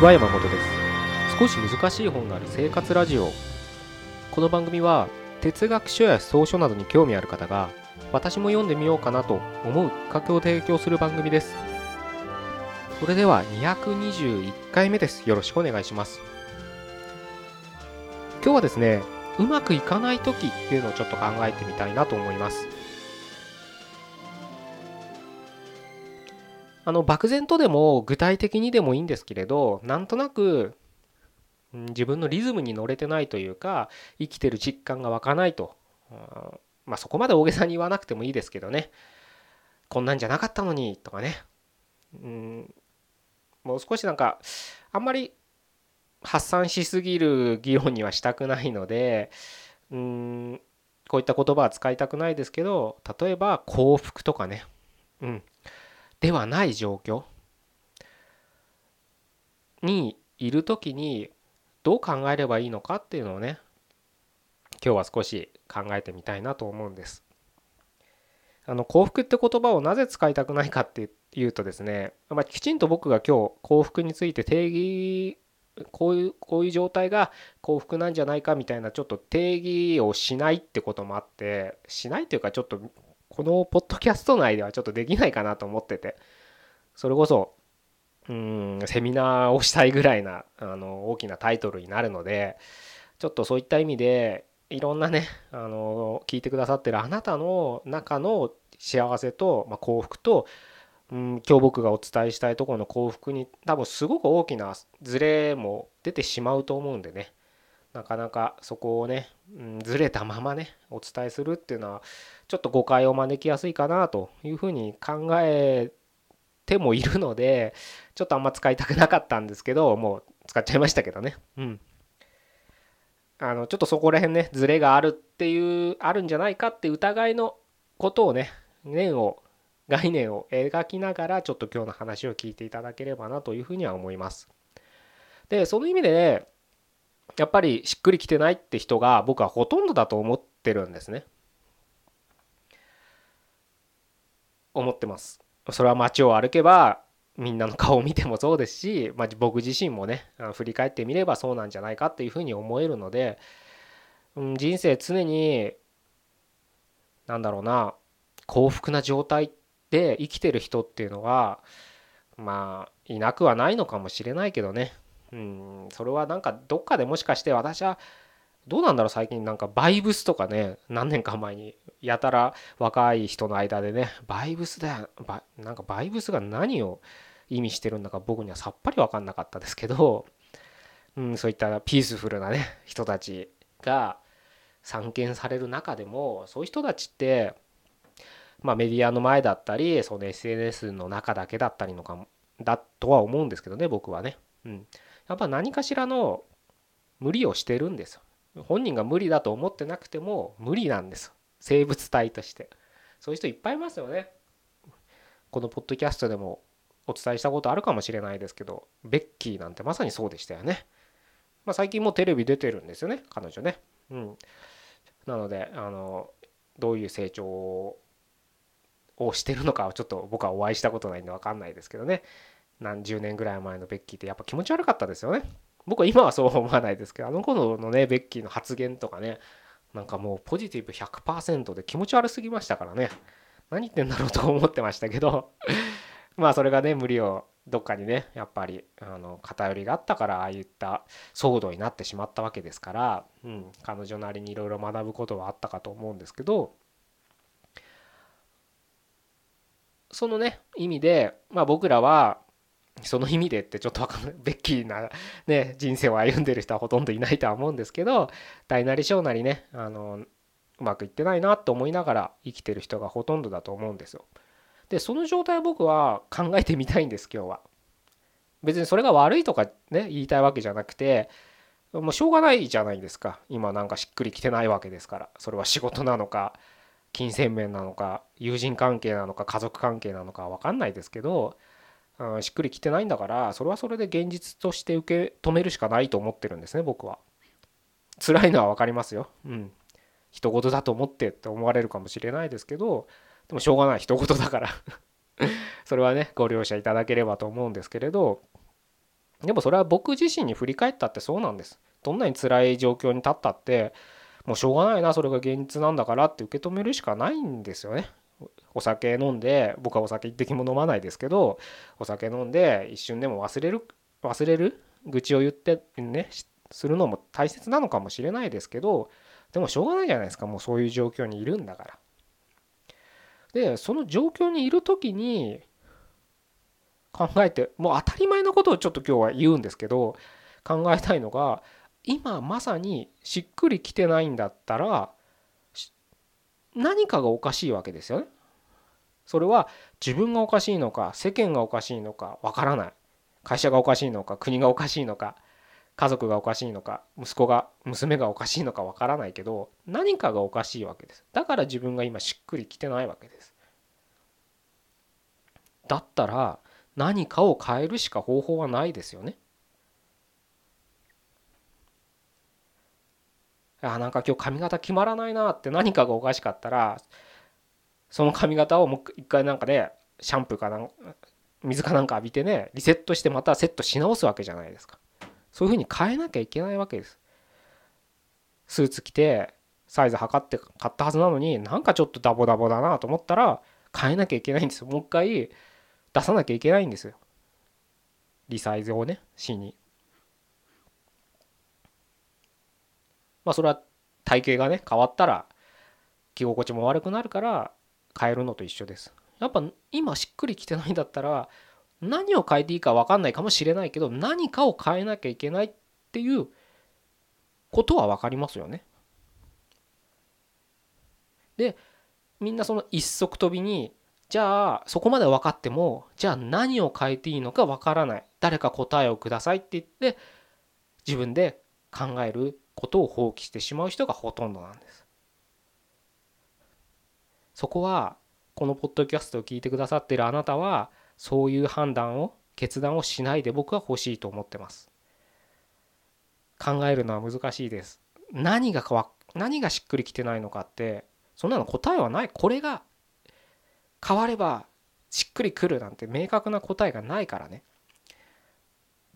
ちは山本です。少し難しい本がある生活ラジオ。この番組は哲学書や草書などに興味ある方が私も読んでみようかなと思うきっかけを提供する番組です。それでは221回目です。よろしくお願いします。今日はですねうまくいかない時っていうのをちょっと考えてみたいなと思います。あの漠然とでも具体的にでもいいんですけれどなんとなく自分のリズムに乗れてないというか生きてる実感が湧かないと。まあそこまで大げさに言わなくてもいいですけどね。こんなんじゃなかったのにとかね。うんもう少しなんかあんまり発散しすぎる議論にはしたくないのでうんこういった言葉は使いたくないですけど例えば幸福とかね。うん。ではない状況にいる時にどう考えればいいのかっていうのをね今日は少し考えてみたいなと思うんです。あの幸福って言葉をなぜ使いたくないかっていうとですね、まあ、きちんと僕が今日幸福について定義こういうこういう状態が幸福なんじゃないかみたいなちょっと定義をしないってこともあってしないというかちょっとこのポッドキャスト内ではちょっとできないかなと思ってて。それこそうんセミナーをしたいぐらいなあの大きなタイトルになるのでちょっとそういった意味でいろんなねあの聞いてくださってるあなたの中の幸せと、まあ、幸福と、うん、今日僕がお伝えしたいところの幸福に多分すごく大きなズレも出てしまうと思うんでね。なかなかそこをね、うん、ずれたままねお伝えするっていうのはちょっと誤解を招きやすいかなというふうに考えてもいるのでちょっとあんま使いたくなかったんですけどもう使っちゃいましたけどね。うん。あのちょっとそこら辺ねズレがあるっていうあるんじゃないかって疑いのことをね念を概念を描きながらちょっと今日の話を聞いていただければなというふうには思います。でその意味でねやっぱりしっくりきてないって人が僕はほとんどだと思ってるんですね。思ってます。それは街を歩けばみんなの顔を見てもそうですし、まあ、僕自身もね振り返ってみればそうなんじゃないかっていうふうに思えるので、うん、人生常になんだろうな幸福な状態で生きてる人っていうのはまあいなくはないのかもしれないけどね。うん。それはなんかどっかでもしかして私はどうなんだろう最近なんかバイブスとかね何年か前にやたら若い人の間でねバイブスだよなんかバイブスが何を意味してるんだか僕にはさっぱり分かんなかったですけど、うん、そういったピースフルなね人たちが散見される中でもそういう人たちってまあメディアの前だったりその SNS の中だけだったりのかだとは思うんですけどね僕はね、うん、やっぱ何かしらの無理をしてるんですよ。本人が無理だと思ってなくても無理なんです。生物体として。そういう人いっぱいいますよね。このポッドキャストでもお伝えしたことあるかもしれないですけどベッキーなんてまさにそうでしたよね、まあ、最近もテレビ出てるんですよね彼女ね。うん。なのであのどういう成長をしてるのかはちょっと僕はお会いしたことないんで分かんないですけどね。何十年ぐらい前のベッキーってやっぱ気持ち悪かったですよね。僕は今はそう思わないですけどあの頃のねベッキーの発言とかねなんかもうポジティブ100%で気持ち悪すぎましたからね。何言ってんだろうと思ってましたけど。まあそれがね無理をどっかにねやっぱりあの偏りがあったからああいった騒動になってしまったわけですから、うん、彼女なりにいろいろ学ぶことはあったかと思うんですけどそのね意味で、まあ、僕らはその意味でってちょっとわかんないベッキーな、ね、人生を歩んでる人はほとんどいないとは思うんですけど大なり小なりねあのうまくいってないなと思いながら生きてる人がほとんどだと思うんですよ。でその状態を僕は考えてみたいんです今日は。別にそれが悪いとかね言いたいわけじゃなくてもうしょうがないじゃないですか今なんかしっくりきてないわけですからそれは仕事なのか金銭面なのか友人関係なのか家族関係なのか分かんないですけど、うん、しっくりきてないんだからそれはそれで現実として受け止めるしかないと思ってるんですね僕は。辛いのは分かりますよ。うん。人事だと思ってって思われるかもしれないですけどでもしょうがない人事だから それはねご了承いただければと思うんですけれどでもそれは僕自身に振り返ったってそうなんですどんなに辛い状況に立ったってもうしょうがないなそれが現実なんだからって受け止めるしかないんですよねお酒飲んで僕はお酒一滴も飲まないですけどお酒飲んで一瞬でも忘れる忘れる愚痴を言ってねするのも大切なのかもしれないですけどでもしょうがないじゃないですかもうそういう状況にいるんだから。でその状況にいる時に考えてもう当たり前のことをちょっと今日は言うんですけど考えたいのが今まさにしっくりきてないんだったら何かがおかしいわけですよね。それは自分がおかしいのか世間がおかしいのかわからない。会社がおかしいのか国がおかしいのか家族がおかしいのか息子が娘がおかしいのかわからないけど何かがおかしいわけです。だから自分が今しっくりきてないわけです。だったら何かを変えるしか方法はないですよね。あなんか今日髪型決まらないなって何かがおかしかったらその髪型をもう一回なんかでシャンプーかなん水かなんか浴びてねリセットしてまたセットし直すわけじゃないですか。そういうふうに変えなきゃいけないわけです。スーツ着てサイズ測って買ったはずなのになんかちょっとダボダボだなと思ったら変えなきゃいけないんですよ。もう一回出さなきゃいけないんですよ。リサイズをねしに。まあそれは体型がね変わったら着心地も悪くなるから変えるのと一緒ですやっぱ今しっくりきてないんだったら何を変えていいか分かんないかもしれないけど何かを変えなきゃいけないっていうことは分かりますよね。でみんなその一足飛びにじゃあそこまで分かってもじゃあ何を変えていいのか分からない誰か答えをくださいって言って自分で考えることを放棄してしまう人がほとんどなんです。そこはこのポッドキャストを聞いてくださっているあなたはそういう判断を決断をしないで僕は欲しいと思ってます。考えるのは難しいです。何がわ何がしっくりきてないのかってそんなの答えはない。これが変わればしっくりくるなんて明確な答えがないからね。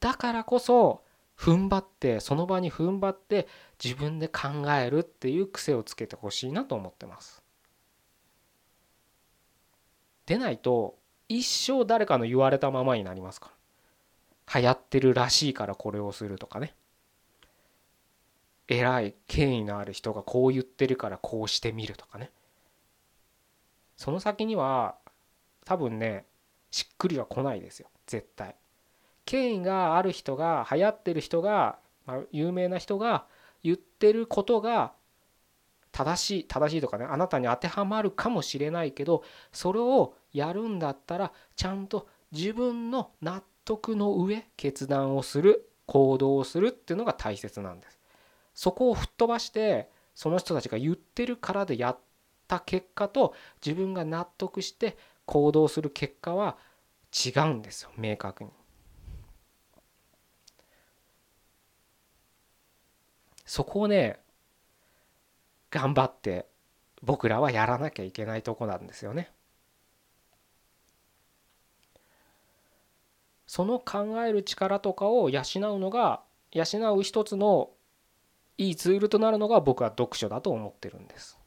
だからこそ踏ん張ってその場に踏ん張って自分で考えるっていう癖をつけてほしいなと思ってます。でないと一生誰かの言われたままになりますから。流行ってるらしいからこれをするとかね。偉い権威のある人がこう言ってるからこうしてみるとかね。その先には多分ねしっくりは来ないですよ。絶対。権威がある人が流行ってる人が、まあ、有名な人が言ってることが正しい正しいとかねあなたに当てはまるかもしれないけどそれをやるんだったらちゃんと自分の納得の上決断をする行動をするっていうのが大切なんです。そこを吹っ飛ばしてその人たちが言ってるからでやった結果と自分が納得して行動する結果は違うんですよ明確に。そこをね頑張って僕らはやらなきゃいけないとこなんですよね。その考える力とかを養うのが養う一つのいいツールとなるのが僕は読書だと思ってるんです。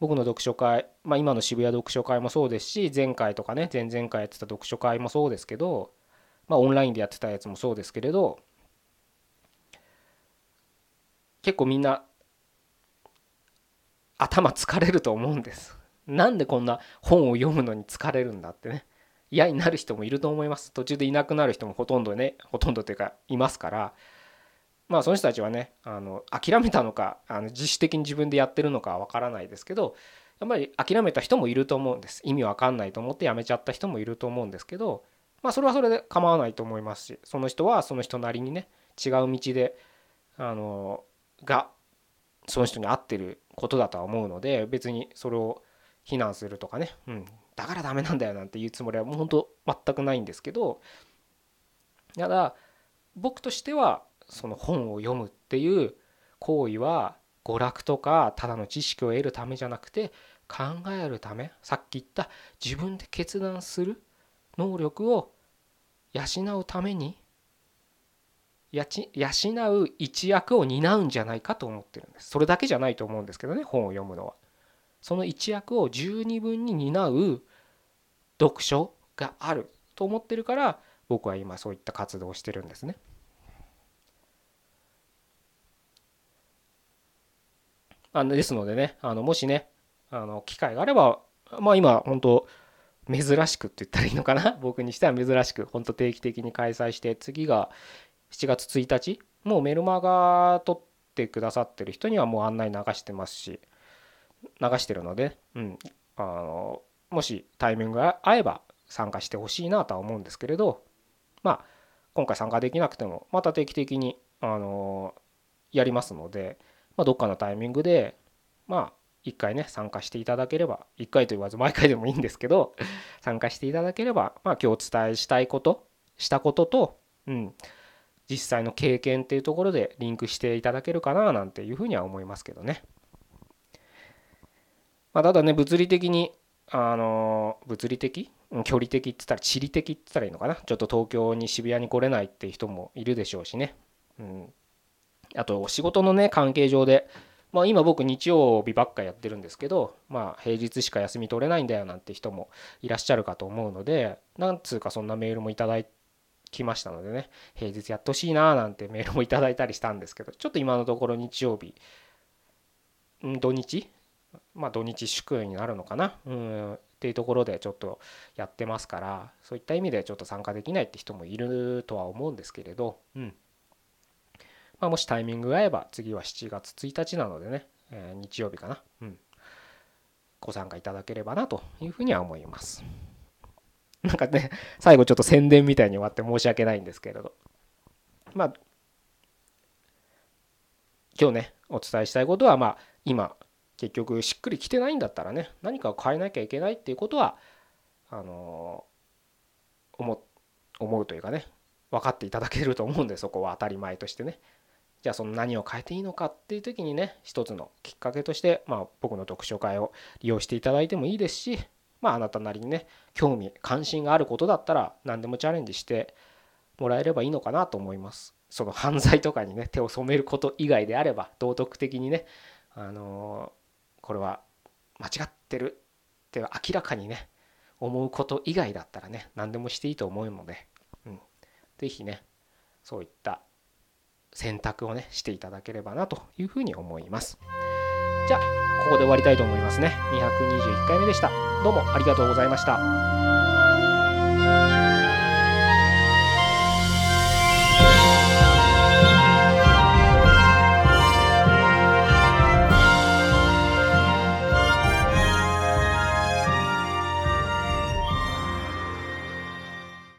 僕の読書会、まあ、今の渋谷読書会もそうですし前回とかね前々回やってた読書会もそうですけど、まあ、オンラインでやってたやつもそうですけれど結構みんな頭疲れると思うんです。なんでこんな本を読むのに疲れるんだってね。嫌になる人もいると思います。途中でいなくなる人もほとんどねほとんどというかいますから。まあその人たちはねあの諦めたのかあの自主的に自分でやってるのかは分からないですけどやっぱり諦めた人もいると思うんです。意味わかんないと思ってやめちゃった人もいると思うんですけどまあそれはそれで構わないと思いますしその人はその人なりにね違う道であのがその人に合ってることだとは思うので別にそれを非難するとかね、うん、だからダメなんだよなんて言うつもりはもう本当全くないんですけどただ僕としてはその本を読むっていう行為は娯楽とかただの知識を得るためじゃなくて考えるためさっき言った自分で決断する能力を養うために養う一役を担うんじゃないかと思ってるんです。それだけじゃないと思うんですけどね本を読むのは。その一役を十二分に担う読書があると思ってるから僕は今そういった活動をしてるんですね。あのですのでねあのもしねあの機会があればまあ今本当珍しくって言ったらいいのかな。僕にしては珍しく本当定期的に開催して次が7月1日もうメルマガ撮ってくださってる人にはもう案内流してますし流してるので、うん、あのもしタイミングが合えば参加してほしいなとは思うんですけれどまあ今回参加できなくてもまた定期的にあのやりますので、まあ、どっかのタイミングでまあ一回ね参加していただければ一回と言わず毎回でもいいんですけど参加していただければまあ今日お伝えしたいことしたことと、うん、実際の経験っていうところでリンクしていただけるかななんていうふうには思いますけどね。まあ、ただね物理的にあの物理的？距離的って言ったら地理的って言ったらいいのかな？ちょっと東京に渋谷に来れないっていう人もいるでしょうしね、うん、あとお仕事のね関係上で、まあ、今僕日曜日ばっかやってるんですけど、まあ、平日しか休み取れないんだよなんて人もいらっしゃるかと思うのでなんつうかそんなメールもいただきましたのでね平日やってほしいななんてメールもいただいたりしたんですけどちょっと今のところ日曜日土日？まあ土日祝になるのかな？うんっていうところでちょっとやってますからそういった意味でちょっと参加できないって人もいるとは思うんですけれど、うん。まあ、もしタイミングが合えば次は7月1日なのでね、え、日曜日かな、うん、ご参加いただければなというふうには思います。なんかね最後ちょっと宣伝みたいに終わって申し訳ないんですけれど。まあ今日ねお伝えしたいことはまあ今結局しっくりきてないんだったらね何かを変えなきゃいけないっていうことはあの思思うというかね分かっていただけると思うんでそこは当たり前としてね。じゃあその何を変えていいのかっていう時にね一つのきっかけとして、まあ、僕の読書会を利用していただいてもいいですしまああなたなりにね興味関心があることだったら何でもチャレンジしてもらえればいいのかなと思います。その犯罪とかにね手を染めること以外であれば道徳的にねあのこれは間違ってるって明らかにね思うこと以外だったらね何でもしていいと思うので、うん、是非ねそういった選択をねしていただければなというふうに思います。じゃあここで終わりたいと思いますね。221回目でした。どうもありがとうございました。